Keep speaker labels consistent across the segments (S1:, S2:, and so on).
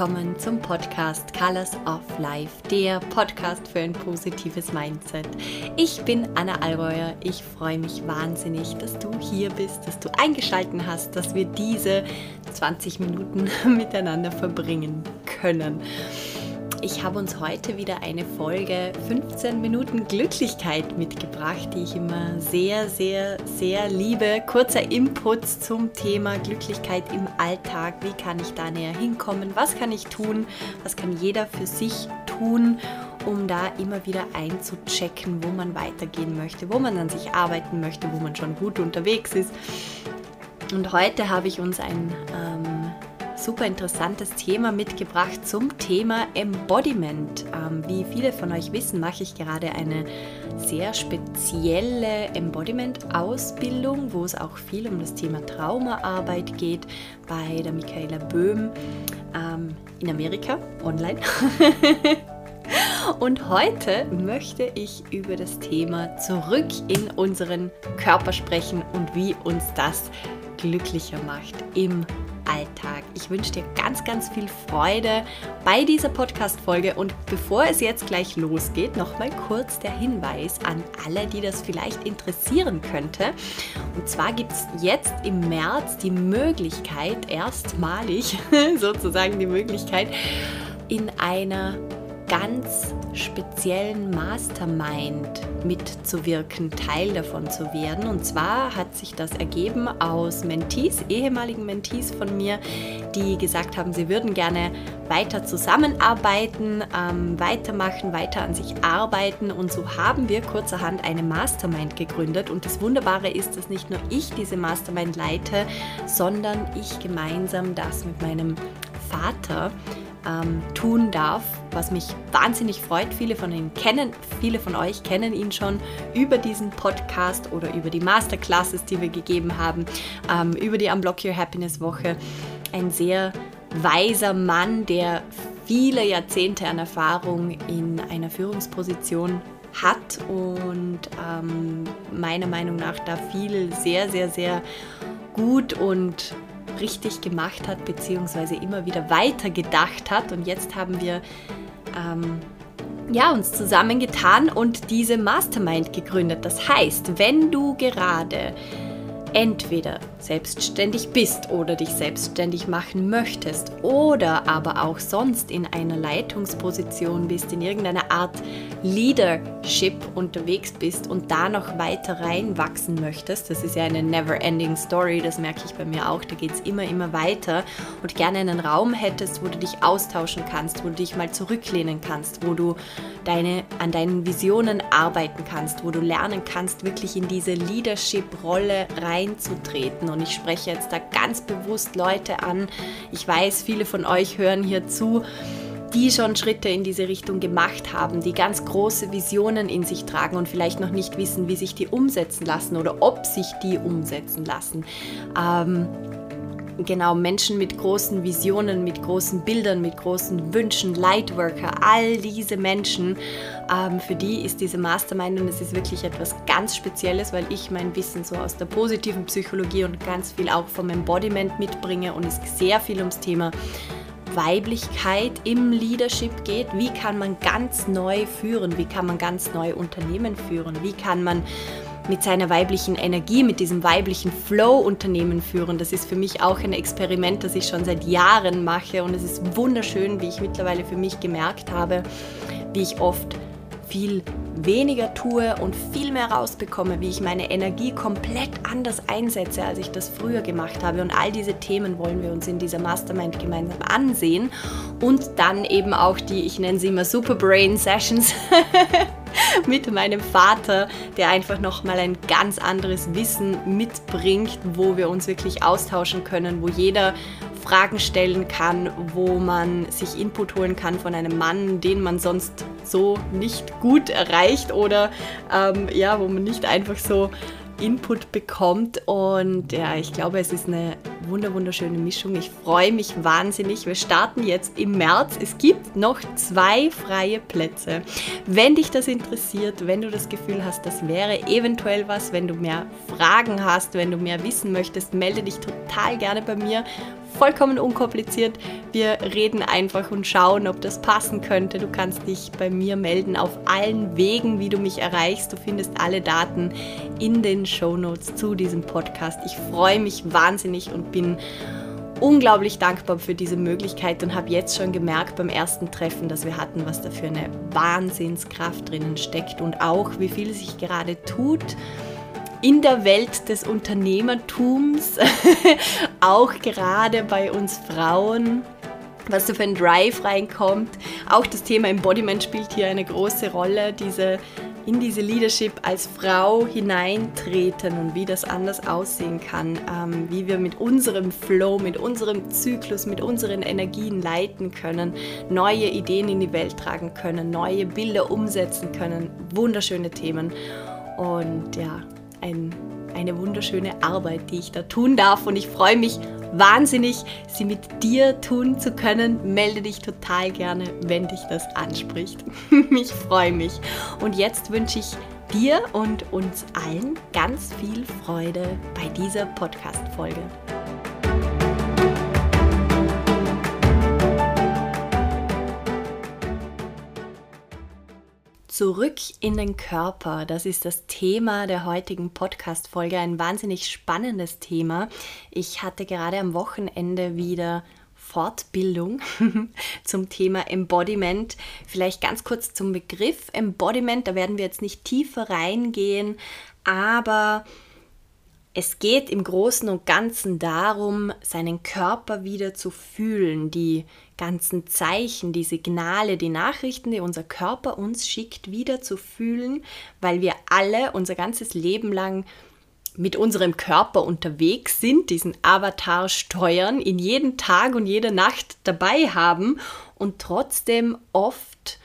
S1: Willkommen zum Podcast Colors of Life, der Podcast für ein positives Mindset. Ich bin Anna Allreuer. Ich freue mich wahnsinnig, dass du hier bist, dass du eingeschaltet hast, dass wir diese 20 Minuten miteinander verbringen können. Ich habe uns heute wieder eine Folge 15 Minuten Glücklichkeit mitgebracht, die ich immer sehr, sehr, sehr liebe. Kurzer Input zum Thema Glücklichkeit im Alltag. Wie kann ich da näher hinkommen? Was kann ich tun? Was kann jeder für sich tun? um da immer wieder einzuchecken, wo man weitergehen möchte, wo man an sich arbeiten möchte, wo man schon gut unterwegs ist. Und heute habe ich uns ein ähm, super interessantes Thema mitgebracht zum Thema Embodiment. Ähm, wie viele von euch wissen, mache ich gerade eine sehr spezielle Embodiment-Ausbildung, wo es auch viel um das Thema Traumaarbeit geht, bei der Michaela Böhm ähm, in Amerika, online. Und heute möchte ich über das Thema zurück in unseren Körper sprechen und wie uns das glücklicher macht im Alltag. Ich wünsche dir ganz, ganz viel Freude bei dieser Podcast-Folge und bevor es jetzt gleich losgeht, nochmal kurz der Hinweis an alle, die das vielleicht interessieren könnte. Und zwar gibt es jetzt im März die Möglichkeit, erstmalig sozusagen die Möglichkeit, in einer ganz speziellen Mastermind mitzuwirken, Teil davon zu werden. Und zwar hat sich das ergeben aus Mentees, ehemaligen Mentees von mir, die gesagt haben, sie würden gerne weiter zusammenarbeiten, ähm, weitermachen, weiter an sich arbeiten. Und so haben wir kurzerhand eine Mastermind gegründet. Und das Wunderbare ist, dass nicht nur ich diese Mastermind leite, sondern ich gemeinsam das mit meinem Vater ähm, tun darf, was mich wahnsinnig freut. Viele von Ihnen kennen, viele von euch kennen ihn schon über diesen Podcast oder über die Masterclasses, die wir gegeben haben, ähm, über die Unblock Your Happiness Woche. Ein sehr weiser Mann, der viele Jahrzehnte an Erfahrung in einer Führungsposition hat und ähm, meiner Meinung nach da viel sehr, sehr, sehr gut und richtig gemacht hat, beziehungsweise immer wieder weiter gedacht hat. Und jetzt haben wir ähm, ja, uns zusammengetan und diese Mastermind gegründet. Das heißt, wenn du gerade entweder selbstständig bist oder dich selbstständig machen möchtest oder aber auch sonst in einer Leitungsposition bist, in irgendeiner Art Leadership unterwegs bist und da noch weiter reinwachsen möchtest, das ist ja eine never-ending Story, das merke ich bei mir auch, da geht es immer, immer weiter und gerne einen Raum hättest, wo du dich austauschen kannst, wo du dich mal zurücklehnen kannst, wo du deine, an deinen Visionen arbeiten kannst, wo du lernen kannst, wirklich in diese Leadership-Rolle reinzutreten und ich spreche jetzt da ganz bewusst Leute an. Ich weiß, viele von euch hören hier zu die schon Schritte in diese Richtung gemacht haben, die ganz große Visionen in sich tragen und vielleicht noch nicht wissen, wie sich die umsetzen lassen oder ob sich die umsetzen lassen. Ähm, genau, Menschen mit großen Visionen, mit großen Bildern, mit großen Wünschen, Lightworker, all diese Menschen, ähm, für die ist diese Mastermind und es ist wirklich etwas ganz Spezielles, weil ich mein Wissen so aus der positiven Psychologie und ganz viel auch vom Embodiment mitbringe und es sehr viel ums Thema Weiblichkeit im Leadership geht. Wie kann man ganz neu führen? Wie kann man ganz neu Unternehmen führen? Wie kann man mit seiner weiblichen Energie, mit diesem weiblichen Flow Unternehmen führen. Das ist für mich auch ein Experiment, das ich schon seit Jahren mache und es ist wunderschön, wie ich mittlerweile für mich gemerkt habe, wie ich oft viel weniger tue und viel mehr rausbekomme, wie ich meine Energie komplett anders einsetze, als ich das früher gemacht habe. Und all diese Themen wollen wir uns in dieser Mastermind gemeinsam ansehen und dann eben auch die, ich nenne sie immer Superbrain Sessions. mit meinem Vater, der einfach nochmal ein ganz anderes Wissen mitbringt, wo wir uns wirklich austauschen können, wo jeder Fragen stellen kann, wo man sich Input holen kann von einem Mann, den man sonst so nicht gut erreicht oder ähm, ja, wo man nicht einfach so Input bekommt. Und ja, ich glaube, es ist eine wunderschöne Mischung. Ich freue mich wahnsinnig. Wir starten jetzt im März. Es gibt noch zwei freie Plätze. Wenn dich das interessiert, wenn du das Gefühl hast, das wäre eventuell was, wenn du mehr Fragen hast, wenn du mehr wissen möchtest, melde dich total gerne bei mir vollkommen unkompliziert. Wir reden einfach und schauen, ob das passen könnte. Du kannst dich bei mir melden auf allen Wegen, wie du mich erreichst. Du findest alle Daten in den Show Notes zu diesem Podcast. Ich freue mich wahnsinnig und bin unglaublich dankbar für diese Möglichkeit und habe jetzt schon gemerkt beim ersten Treffen, das wir hatten, was da für eine Wahnsinnskraft drinnen steckt und auch wie viel sich gerade tut in der Welt des Unternehmertums, auch gerade bei uns Frauen, was da für ein Drive reinkommt. Auch das Thema Embodiment spielt hier eine große Rolle, diese in diese Leadership als Frau hineintreten und wie das anders aussehen kann, ähm, wie wir mit unserem Flow, mit unserem Zyklus, mit unseren Energien leiten können, neue Ideen in die Welt tragen können, neue Bilder umsetzen können. Wunderschöne Themen. Und ja, ein, eine wunderschöne Arbeit, die ich da tun darf. Und ich freue mich wahnsinnig, sie mit dir tun zu können. Melde dich total gerne, wenn dich das anspricht. ich freue mich. Und jetzt wünsche ich dir und uns allen ganz viel Freude bei dieser Podcast-Folge. Zurück in den Körper, das ist das Thema der heutigen Podcast-Folge. Ein wahnsinnig spannendes Thema. Ich hatte gerade am Wochenende wieder Fortbildung zum Thema Embodiment. Vielleicht ganz kurz zum Begriff Embodiment, da werden wir jetzt nicht tiefer reingehen, aber es geht im Großen und Ganzen darum, seinen Körper wieder zu fühlen, die ganzen Zeichen, die Signale, die Nachrichten, die unser Körper uns schickt, wieder zu fühlen, weil wir alle unser ganzes Leben lang mit unserem Körper unterwegs sind, diesen Avatar steuern, in jeden Tag und jede Nacht dabei haben und trotzdem oft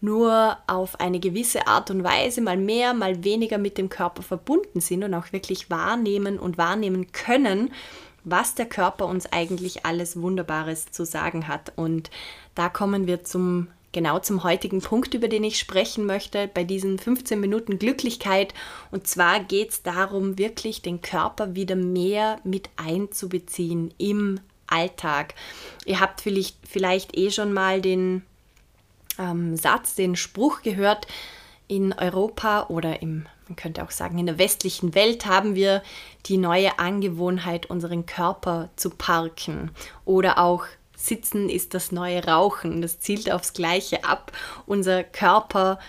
S1: nur auf eine gewisse Art und Weise mal mehr, mal weniger mit dem Körper verbunden sind und auch wirklich wahrnehmen und wahrnehmen können, was der Körper uns eigentlich alles Wunderbares zu sagen hat. Und da kommen wir zum genau zum heutigen Punkt, über den ich sprechen möchte, bei diesen 15 Minuten Glücklichkeit. Und zwar geht es darum, wirklich den Körper wieder mehr mit einzubeziehen im Alltag. Ihr habt vielleicht, vielleicht eh schon mal den ähm, Satz, den Spruch gehört, in Europa oder im, man könnte auch sagen, in der westlichen Welt haben wir die neue Angewohnheit, unseren Körper zu parken oder auch Sitzen ist das neue Rauchen. Das zielt aufs Gleiche ab. Unser Körper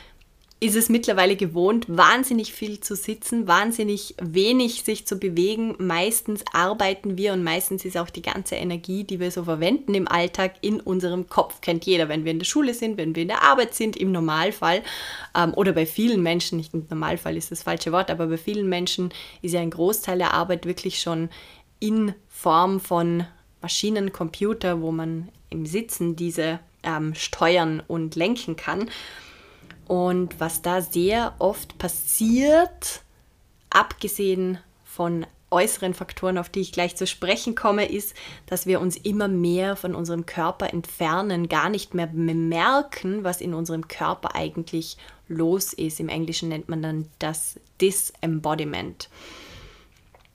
S1: ist es mittlerweile gewohnt, wahnsinnig viel zu sitzen, wahnsinnig wenig sich zu bewegen. Meistens arbeiten wir und meistens ist auch die ganze Energie, die wir so verwenden im Alltag, in unserem Kopf. Kennt jeder, wenn wir in der Schule sind, wenn wir in der Arbeit sind, im Normalfall ähm, oder bei vielen Menschen, nicht im Normalfall ist das falsche Wort, aber bei vielen Menschen ist ja ein Großteil der Arbeit wirklich schon in Form von Maschinen, Computer, wo man im Sitzen diese ähm, steuern und lenken kann. Und was da sehr oft passiert, abgesehen von äußeren Faktoren, auf die ich gleich zu sprechen komme, ist, dass wir uns immer mehr von unserem Körper entfernen, gar nicht mehr bemerken, was in unserem Körper eigentlich los ist. Im Englischen nennt man dann das Disembodiment.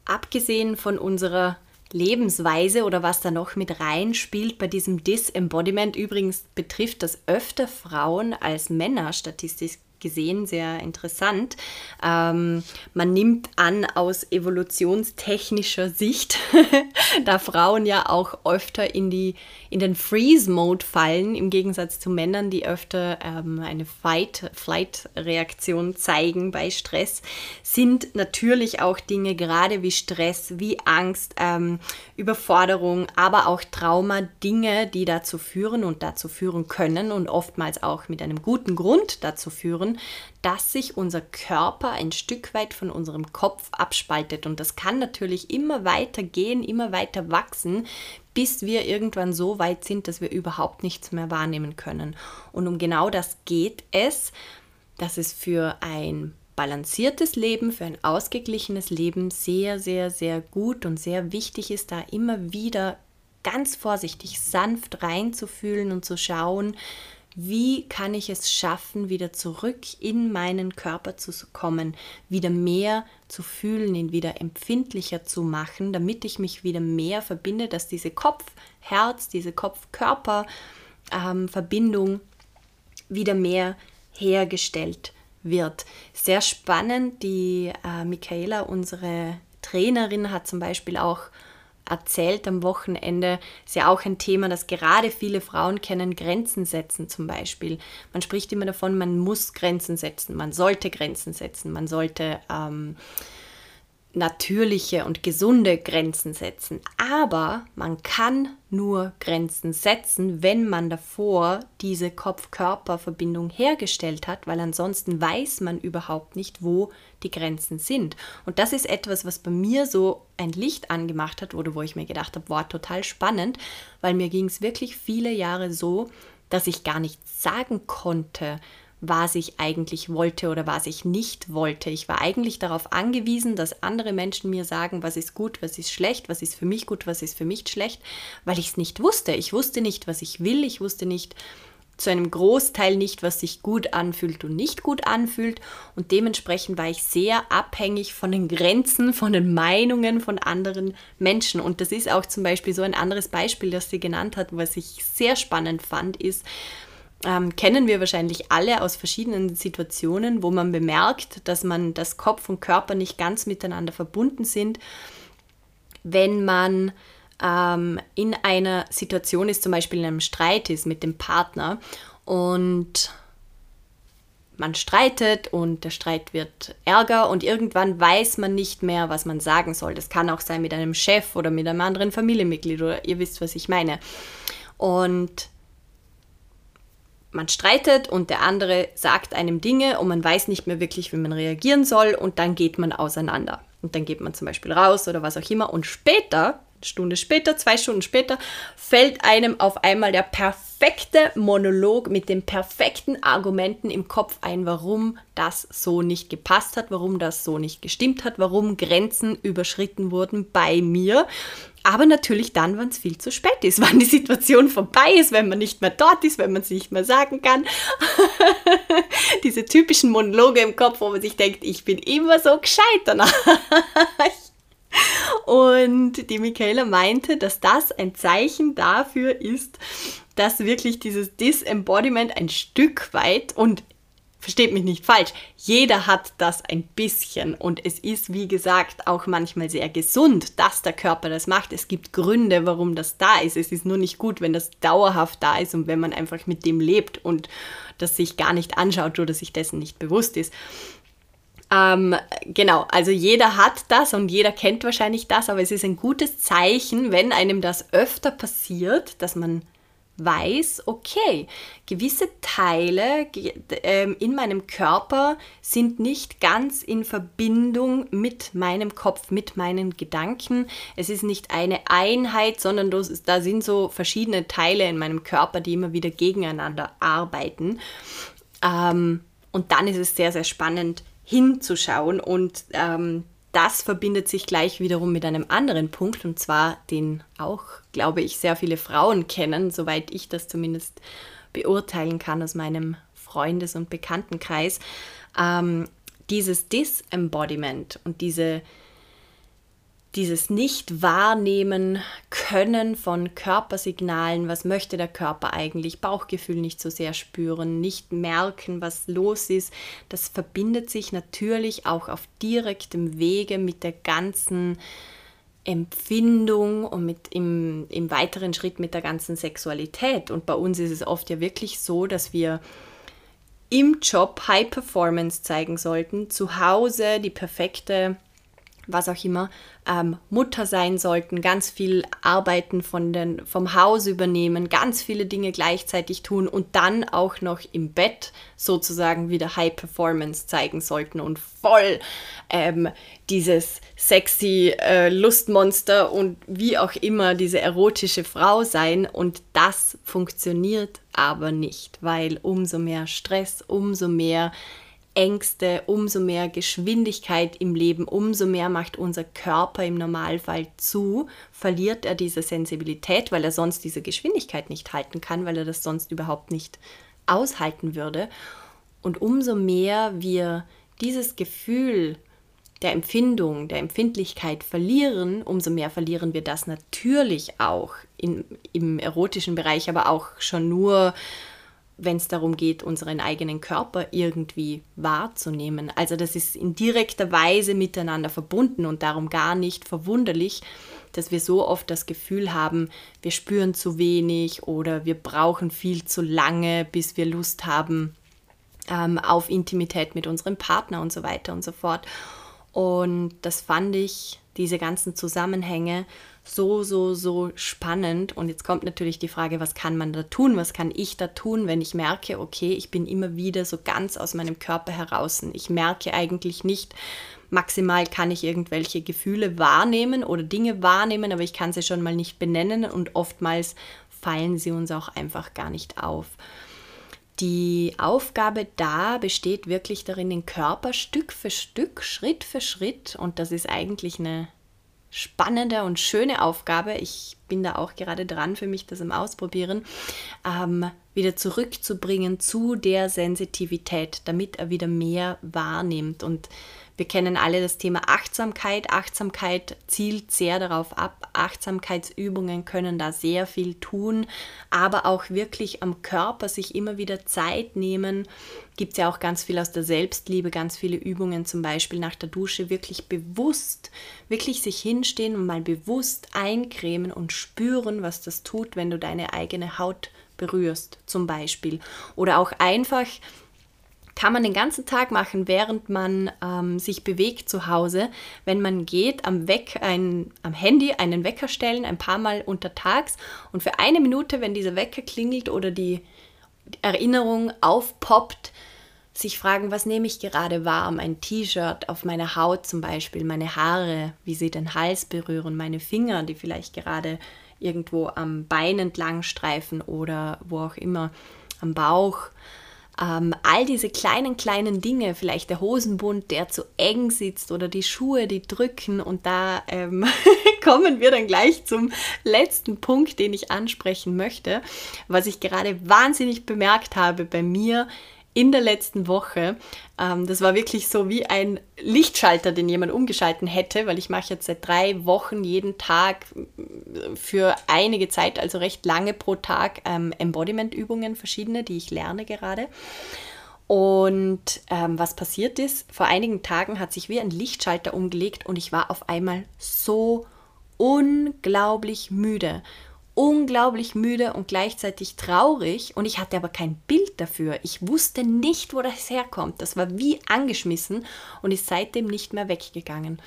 S1: Abgesehen von unserer Lebensweise oder was da noch mit reinspielt bei diesem Disembodiment. Übrigens betrifft das öfter Frauen als Männer statistisch gesehen sehr interessant. Ähm, man nimmt an aus evolutionstechnischer Sicht, da Frauen ja auch öfter in, die, in den Freeze-Mode fallen, im Gegensatz zu Männern, die öfter ähm, eine Fight-Flight-Reaktion zeigen bei Stress, sind natürlich auch Dinge gerade wie Stress, wie Angst, ähm, Überforderung, aber auch Trauma, Dinge, die dazu führen und dazu führen können und oftmals auch mit einem guten Grund dazu führen, spüren, dass sich unser Körper ein Stück weit von unserem Kopf abspaltet. Und das kann natürlich immer weiter gehen, immer weiter wachsen, bis wir irgendwann so weit sind, dass wir überhaupt nichts mehr wahrnehmen können. Und um genau das geht es, dass es für ein balanciertes Leben, für ein ausgeglichenes Leben sehr, sehr, sehr gut und sehr wichtig ist, da immer wieder ganz vorsichtig, sanft reinzufühlen und zu schauen, wie kann ich es schaffen, wieder zurück in meinen Körper zu kommen, wieder mehr zu fühlen, ihn wieder empfindlicher zu machen, damit ich mich wieder mehr verbinde, dass diese Kopf-Herz, diese Kopf-Körper-Verbindung ähm, wieder mehr hergestellt wird. Sehr spannend, die äh, Michaela, unsere Trainerin, hat zum Beispiel auch erzählt am Wochenende, ist ja auch ein Thema, das gerade viele Frauen kennen, Grenzen setzen zum Beispiel. Man spricht immer davon, man muss Grenzen setzen, man sollte Grenzen setzen, man sollte ähm, natürliche und gesunde Grenzen setzen. Aber man kann nur Grenzen setzen, wenn man davor diese Kopf-Körper-Verbindung hergestellt hat, weil ansonsten weiß man überhaupt nicht, wo die Grenzen sind. Und das ist etwas, was bei mir so ein Licht angemacht hat oder wo ich mir gedacht habe, war total spannend, weil mir ging es wirklich viele Jahre so, dass ich gar nicht sagen konnte, was ich eigentlich wollte oder was ich nicht wollte. Ich war eigentlich darauf angewiesen, dass andere Menschen mir sagen, was ist gut, was ist schlecht, was ist für mich gut, was ist für mich schlecht, weil ich es nicht wusste. Ich wusste nicht, was ich will, ich wusste nicht zu einem Großteil nicht, was sich gut anfühlt und nicht gut anfühlt. Und dementsprechend war ich sehr abhängig von den Grenzen, von den Meinungen von anderen Menschen. Und das ist auch zum Beispiel so ein anderes Beispiel, das sie genannt hat, was ich sehr spannend fand, ist, ähm, kennen wir wahrscheinlich alle aus verschiedenen Situationen, wo man bemerkt, dass man das Kopf und Körper nicht ganz miteinander verbunden sind, wenn man ähm, in einer Situation ist, zum Beispiel in einem Streit ist mit dem Partner und man streitet und der Streit wird ärger und irgendwann weiß man nicht mehr, was man sagen soll. Das kann auch sein mit einem Chef oder mit einem anderen Familienmitglied oder ihr wisst, was ich meine. Und man streitet und der andere sagt einem Dinge und man weiß nicht mehr wirklich, wie man reagieren soll und dann geht man auseinander. Und dann geht man zum Beispiel raus oder was auch immer und später Stunde später, zwei Stunden später, fällt einem auf einmal der perfekte Monolog mit den perfekten Argumenten im Kopf ein, warum das so nicht gepasst hat, warum das so nicht gestimmt hat, warum Grenzen überschritten wurden bei mir. Aber natürlich dann, wenn es viel zu spät ist, wenn die Situation vorbei ist, wenn man nicht mehr dort ist, wenn man es nicht mehr sagen kann. Diese typischen Monologe im Kopf, wo man sich denkt, ich bin immer so gescheit danach. Und die Michaela meinte, dass das ein Zeichen dafür ist, dass wirklich dieses Disembodiment ein Stück weit und versteht mich nicht falsch, jeder hat das ein bisschen und es ist, wie gesagt, auch manchmal sehr gesund, dass der Körper das macht. Es gibt Gründe, warum das da ist. Es ist nur nicht gut, wenn das dauerhaft da ist und wenn man einfach mit dem lebt und das sich gar nicht anschaut oder sich dessen nicht bewusst ist. Ähm, genau, also jeder hat das und jeder kennt wahrscheinlich das, aber es ist ein gutes Zeichen, wenn einem das öfter passiert, dass man weiß, okay, gewisse Teile ähm, in meinem Körper sind nicht ganz in Verbindung mit meinem Kopf, mit meinen Gedanken. Es ist nicht eine Einheit, sondern da sind so verschiedene Teile in meinem Körper, die immer wieder gegeneinander arbeiten. Ähm, und dann ist es sehr, sehr spannend, hinzuschauen. Und ähm, das verbindet sich gleich wiederum mit einem anderen Punkt, und zwar den auch, glaube ich, sehr viele Frauen kennen, soweit ich das zumindest beurteilen kann aus meinem Freundes- und Bekanntenkreis. Ähm, dieses Disembodiment und diese dieses Nicht-Wahrnehmen können von Körpersignalen, was möchte der Körper eigentlich, Bauchgefühl nicht so sehr spüren, nicht merken, was los ist, das verbindet sich natürlich auch auf direktem Wege mit der ganzen Empfindung und mit im, im weiteren Schritt mit der ganzen Sexualität. Und bei uns ist es oft ja wirklich so, dass wir im Job High Performance zeigen sollten, zu Hause die perfekte was auch immer, ähm, Mutter sein sollten, ganz viel Arbeiten von den, vom Haus übernehmen, ganz viele Dinge gleichzeitig tun und dann auch noch im Bett sozusagen wieder High Performance zeigen sollten und voll ähm, dieses sexy äh, Lustmonster und wie auch immer diese erotische Frau sein. Und das funktioniert aber nicht, weil umso mehr Stress, umso mehr Ängste, umso mehr Geschwindigkeit im Leben, umso mehr macht unser Körper im Normalfall zu, verliert er diese Sensibilität, weil er sonst diese Geschwindigkeit nicht halten kann, weil er das sonst überhaupt nicht aushalten würde. Und umso mehr wir dieses Gefühl der Empfindung, der Empfindlichkeit verlieren, umso mehr verlieren wir das natürlich auch in, im erotischen Bereich, aber auch schon nur, wenn es darum geht, unseren eigenen Körper irgendwie wahrzunehmen. Also das ist in direkter Weise miteinander verbunden und darum gar nicht verwunderlich, dass wir so oft das Gefühl haben, wir spüren zu wenig oder wir brauchen viel zu lange, bis wir Lust haben ähm, auf Intimität mit unserem Partner und so weiter und so fort. Und das fand ich, diese ganzen Zusammenhänge, so, so, so spannend. Und jetzt kommt natürlich die Frage, was kann man da tun? Was kann ich da tun, wenn ich merke, okay, ich bin immer wieder so ganz aus meinem Körper heraus. Ich merke eigentlich nicht, maximal kann ich irgendwelche Gefühle wahrnehmen oder Dinge wahrnehmen, aber ich kann sie schon mal nicht benennen und oftmals fallen sie uns auch einfach gar nicht auf. Die Aufgabe da besteht wirklich darin, den Körper Stück für Stück, Schritt für Schritt, und das ist eigentlich eine spannende und schöne Aufgabe, ich bin da auch gerade dran für mich, das im Ausprobieren, ähm, wieder zurückzubringen zu der Sensitivität, damit er wieder mehr wahrnimmt. Und wir kennen alle das Thema Achtsamkeit. Achtsamkeit zielt sehr darauf ab. Achtsamkeitsübungen können da sehr viel tun, aber auch wirklich am Körper sich immer wieder Zeit nehmen. Gibt es ja auch ganz viel aus der Selbstliebe, ganz viele Übungen, zum Beispiel nach der Dusche, wirklich bewusst, wirklich sich hinstehen und mal bewusst eincremen und spüren, was das tut, wenn du deine eigene Haut berührst, zum Beispiel. Oder auch einfach kann man den ganzen Tag machen, während man ähm, sich bewegt zu Hause. Wenn man geht, am, Weck, ein, am Handy einen Wecker stellen, ein paar Mal untertags und für eine Minute, wenn dieser Wecker klingelt oder die Erinnerung aufpoppt, sich fragen, was nehme ich gerade warm? Ein T-Shirt auf meiner Haut zum Beispiel, meine Haare, wie sie den Hals berühren, meine Finger, die vielleicht gerade irgendwo am Bein entlang streifen oder wo auch immer, am Bauch ähm, all diese kleinen, kleinen Dinge, vielleicht der Hosenbund, der zu eng sitzt oder die Schuhe, die drücken. Und da ähm, kommen wir dann gleich zum letzten Punkt, den ich ansprechen möchte, was ich gerade wahnsinnig bemerkt habe bei mir in der letzten Woche. Ähm, das war wirklich so wie ein Lichtschalter, den jemand umgeschalten hätte, weil ich mache jetzt seit drei Wochen jeden Tag äh, für einige Zeit, also recht lange pro Tag, ähm, Embodiment-Übungen, verschiedene, die ich lerne gerade. Und ähm, was passiert ist, vor einigen Tagen hat sich wie ein Lichtschalter umgelegt und ich war auf einmal so unglaublich müde unglaublich müde und gleichzeitig traurig und ich hatte aber kein Bild dafür. Ich wusste nicht, wo das herkommt. Das war wie angeschmissen und ist seitdem nicht mehr weggegangen.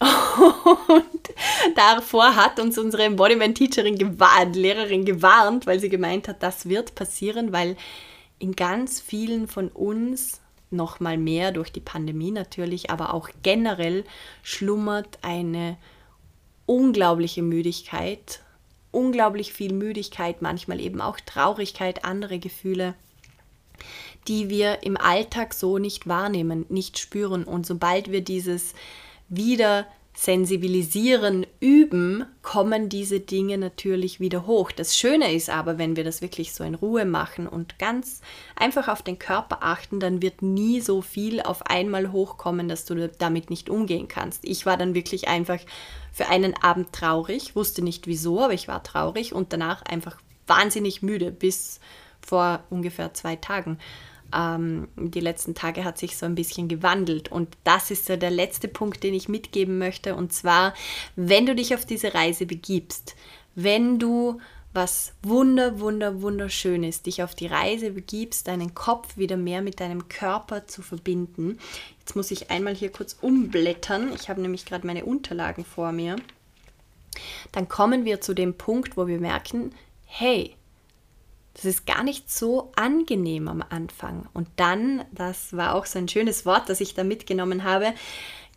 S1: Und davor hat uns unsere Embodiment-Teacherin gewarnt, Lehrerin gewarnt, weil sie gemeint hat, das wird passieren, weil in ganz vielen von uns noch mal mehr durch die Pandemie natürlich, aber auch generell schlummert eine unglaubliche Müdigkeit unglaublich viel Müdigkeit, manchmal eben auch Traurigkeit, andere Gefühle, die wir im Alltag so nicht wahrnehmen, nicht spüren. Und sobald wir dieses wieder sensibilisieren, üben, kommen diese Dinge natürlich wieder hoch. Das Schöne ist aber, wenn wir das wirklich so in Ruhe machen und ganz einfach auf den Körper achten, dann wird nie so viel auf einmal hochkommen, dass du damit nicht umgehen kannst. Ich war dann wirklich einfach für einen Abend traurig, wusste nicht wieso, aber ich war traurig und danach einfach wahnsinnig müde bis vor ungefähr zwei Tagen ähm, die letzten Tage hat sich so ein bisschen gewandelt. Und das ist so der letzte Punkt, den ich mitgeben möchte. Und zwar, wenn du dich auf diese Reise begibst, wenn du was wunder, wunder, wunderschön ist, dich auf die Reise begibst, deinen Kopf wieder mehr mit deinem Körper zu verbinden. Jetzt muss ich einmal hier kurz umblättern. Ich habe nämlich gerade meine Unterlagen vor mir. Dann kommen wir zu dem Punkt, wo wir merken, hey, das ist gar nicht so angenehm am Anfang. Und dann, das war auch so ein schönes Wort, das ich da mitgenommen habe,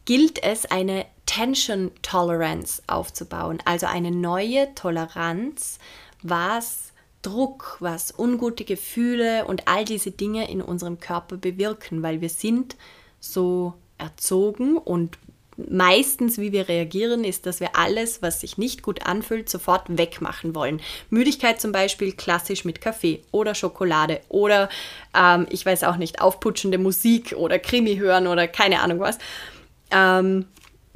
S1: gilt es, eine Tension Tolerance aufzubauen, also eine neue Toleranz, was Druck, was ungute Gefühle und all diese Dinge in unserem Körper bewirken, weil wir sind so erzogen und meistens, wie wir reagieren, ist, dass wir alles, was sich nicht gut anfühlt, sofort wegmachen wollen. Müdigkeit zum Beispiel klassisch mit Kaffee oder Schokolade oder ähm, ich weiß auch nicht, aufputschende Musik oder Krimi hören oder keine Ahnung was. Ähm,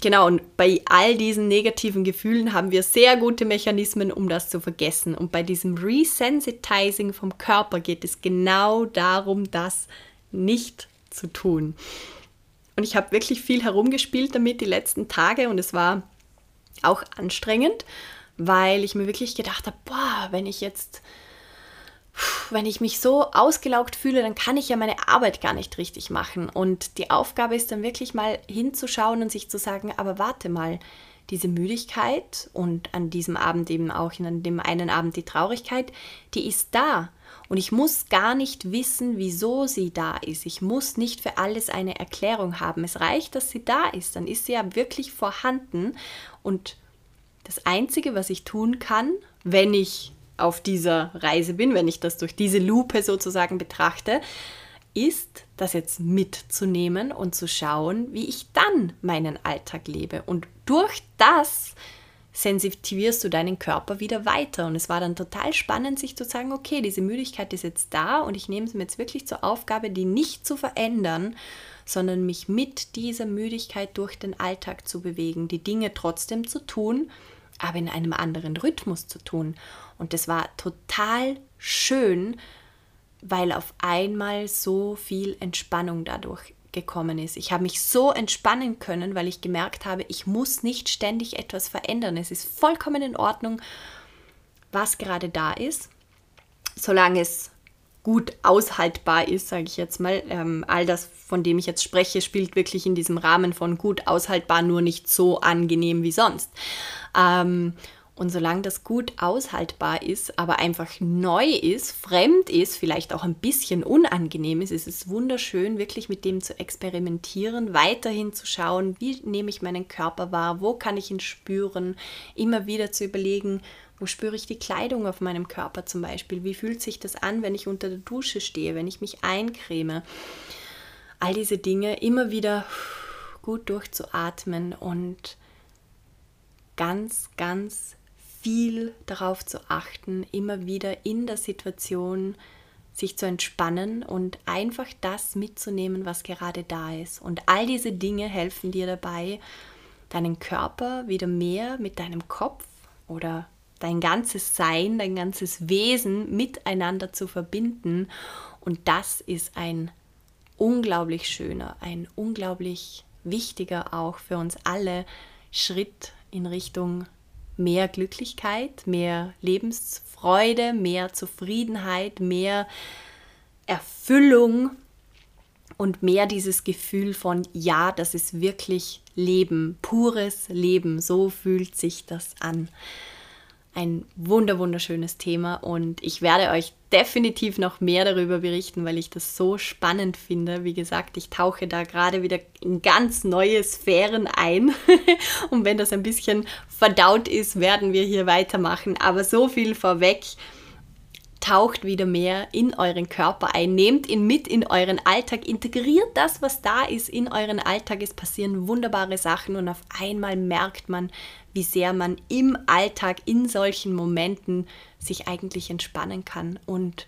S1: genau, und bei all diesen negativen Gefühlen haben wir sehr gute Mechanismen, um das zu vergessen. Und bei diesem Resensitizing vom Körper geht es genau darum, das nicht zu tun. Und ich habe wirklich viel herumgespielt damit die letzten Tage und es war auch anstrengend, weil ich mir wirklich gedacht habe, boah, wenn ich jetzt, wenn ich mich so ausgelaugt fühle, dann kann ich ja meine Arbeit gar nicht richtig machen. Und die Aufgabe ist dann wirklich mal hinzuschauen und sich zu sagen, aber warte mal, diese Müdigkeit und an diesem Abend eben auch, an dem einen Abend die Traurigkeit, die ist da. Und ich muss gar nicht wissen, wieso sie da ist. Ich muss nicht für alles eine Erklärung haben. Es reicht, dass sie da ist. Dann ist sie ja wirklich vorhanden. Und das Einzige, was ich tun kann, wenn ich auf dieser Reise bin, wenn ich das durch diese Lupe sozusagen betrachte, ist, das jetzt mitzunehmen und zu schauen, wie ich dann meinen Alltag lebe. Und durch das sensitivierst du deinen Körper wieder weiter. Und es war dann total spannend, sich zu sagen, okay, diese Müdigkeit ist jetzt da und ich nehme es mir jetzt wirklich zur Aufgabe, die nicht zu verändern, sondern mich mit dieser Müdigkeit durch den Alltag zu bewegen, die Dinge trotzdem zu tun, aber in einem anderen Rhythmus zu tun. Und das war total schön, weil auf einmal so viel Entspannung dadurch gekommen ist. Ich habe mich so entspannen können, weil ich gemerkt habe, ich muss nicht ständig etwas verändern. Es ist vollkommen in Ordnung, was gerade da ist, solange es gut aushaltbar ist, sage ich jetzt mal. Ähm, all das, von dem ich jetzt spreche, spielt wirklich in diesem Rahmen von gut aushaltbar, nur nicht so angenehm wie sonst. Ähm, und solange das gut aushaltbar ist, aber einfach neu ist, fremd ist, vielleicht auch ein bisschen unangenehm ist, ist es wunderschön, wirklich mit dem zu experimentieren, weiterhin zu schauen, wie nehme ich meinen Körper wahr, wo kann ich ihn spüren, immer wieder zu überlegen, wo spüre ich die Kleidung auf meinem Körper zum Beispiel, wie fühlt sich das an, wenn ich unter der Dusche stehe, wenn ich mich eincreme. All diese Dinge immer wieder gut durchzuatmen und ganz, ganz viel darauf zu achten, immer wieder in der Situation sich zu entspannen und einfach das mitzunehmen, was gerade da ist. Und all diese Dinge helfen dir dabei, deinen Körper wieder mehr mit deinem Kopf oder dein ganzes Sein, dein ganzes Wesen miteinander zu verbinden. Und das ist ein unglaublich schöner, ein unglaublich wichtiger auch für uns alle Schritt in Richtung mehr Glücklichkeit, mehr Lebensfreude, mehr Zufriedenheit, mehr Erfüllung und mehr dieses Gefühl von, ja, das ist wirklich Leben, pures Leben, so fühlt sich das an ein wunder wunderschönes Thema und ich werde euch definitiv noch mehr darüber berichten, weil ich das so spannend finde. Wie gesagt, ich tauche da gerade wieder in ganz neue Sphären ein und wenn das ein bisschen verdaut ist, werden wir hier weitermachen. Aber so viel vorweg taucht wieder mehr in euren Körper ein, nehmt ihn mit in euren Alltag, integriert das, was da ist, in euren Alltag. Es passieren wunderbare Sachen und auf einmal merkt man, wie sehr man im Alltag in solchen Momenten sich eigentlich entspannen kann und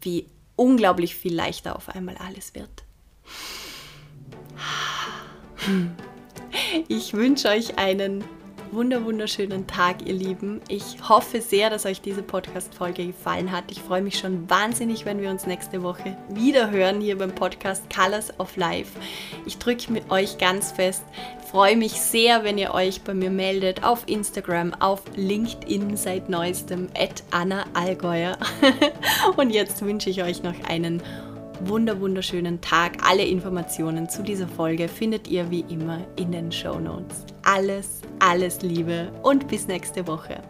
S1: wie unglaublich viel leichter auf einmal alles wird. Ich wünsche euch einen wunder wunderschönen Tag, ihr Lieben. Ich hoffe sehr, dass euch diese Podcast-Folge gefallen hat. Ich freue mich schon wahnsinnig, wenn wir uns nächste Woche wieder hören hier beim Podcast Colors of Life. Ich drücke mit euch ganz fest. Freue mich sehr, wenn ihr euch bei mir meldet auf Instagram, auf LinkedIn seit neuestem, at Anna Allgäuer. Und jetzt wünsche ich euch noch einen wunder wunderschönen Tag. Alle Informationen zu dieser Folge findet ihr wie immer in den Show Notes. Alles, alles Liebe und bis nächste Woche.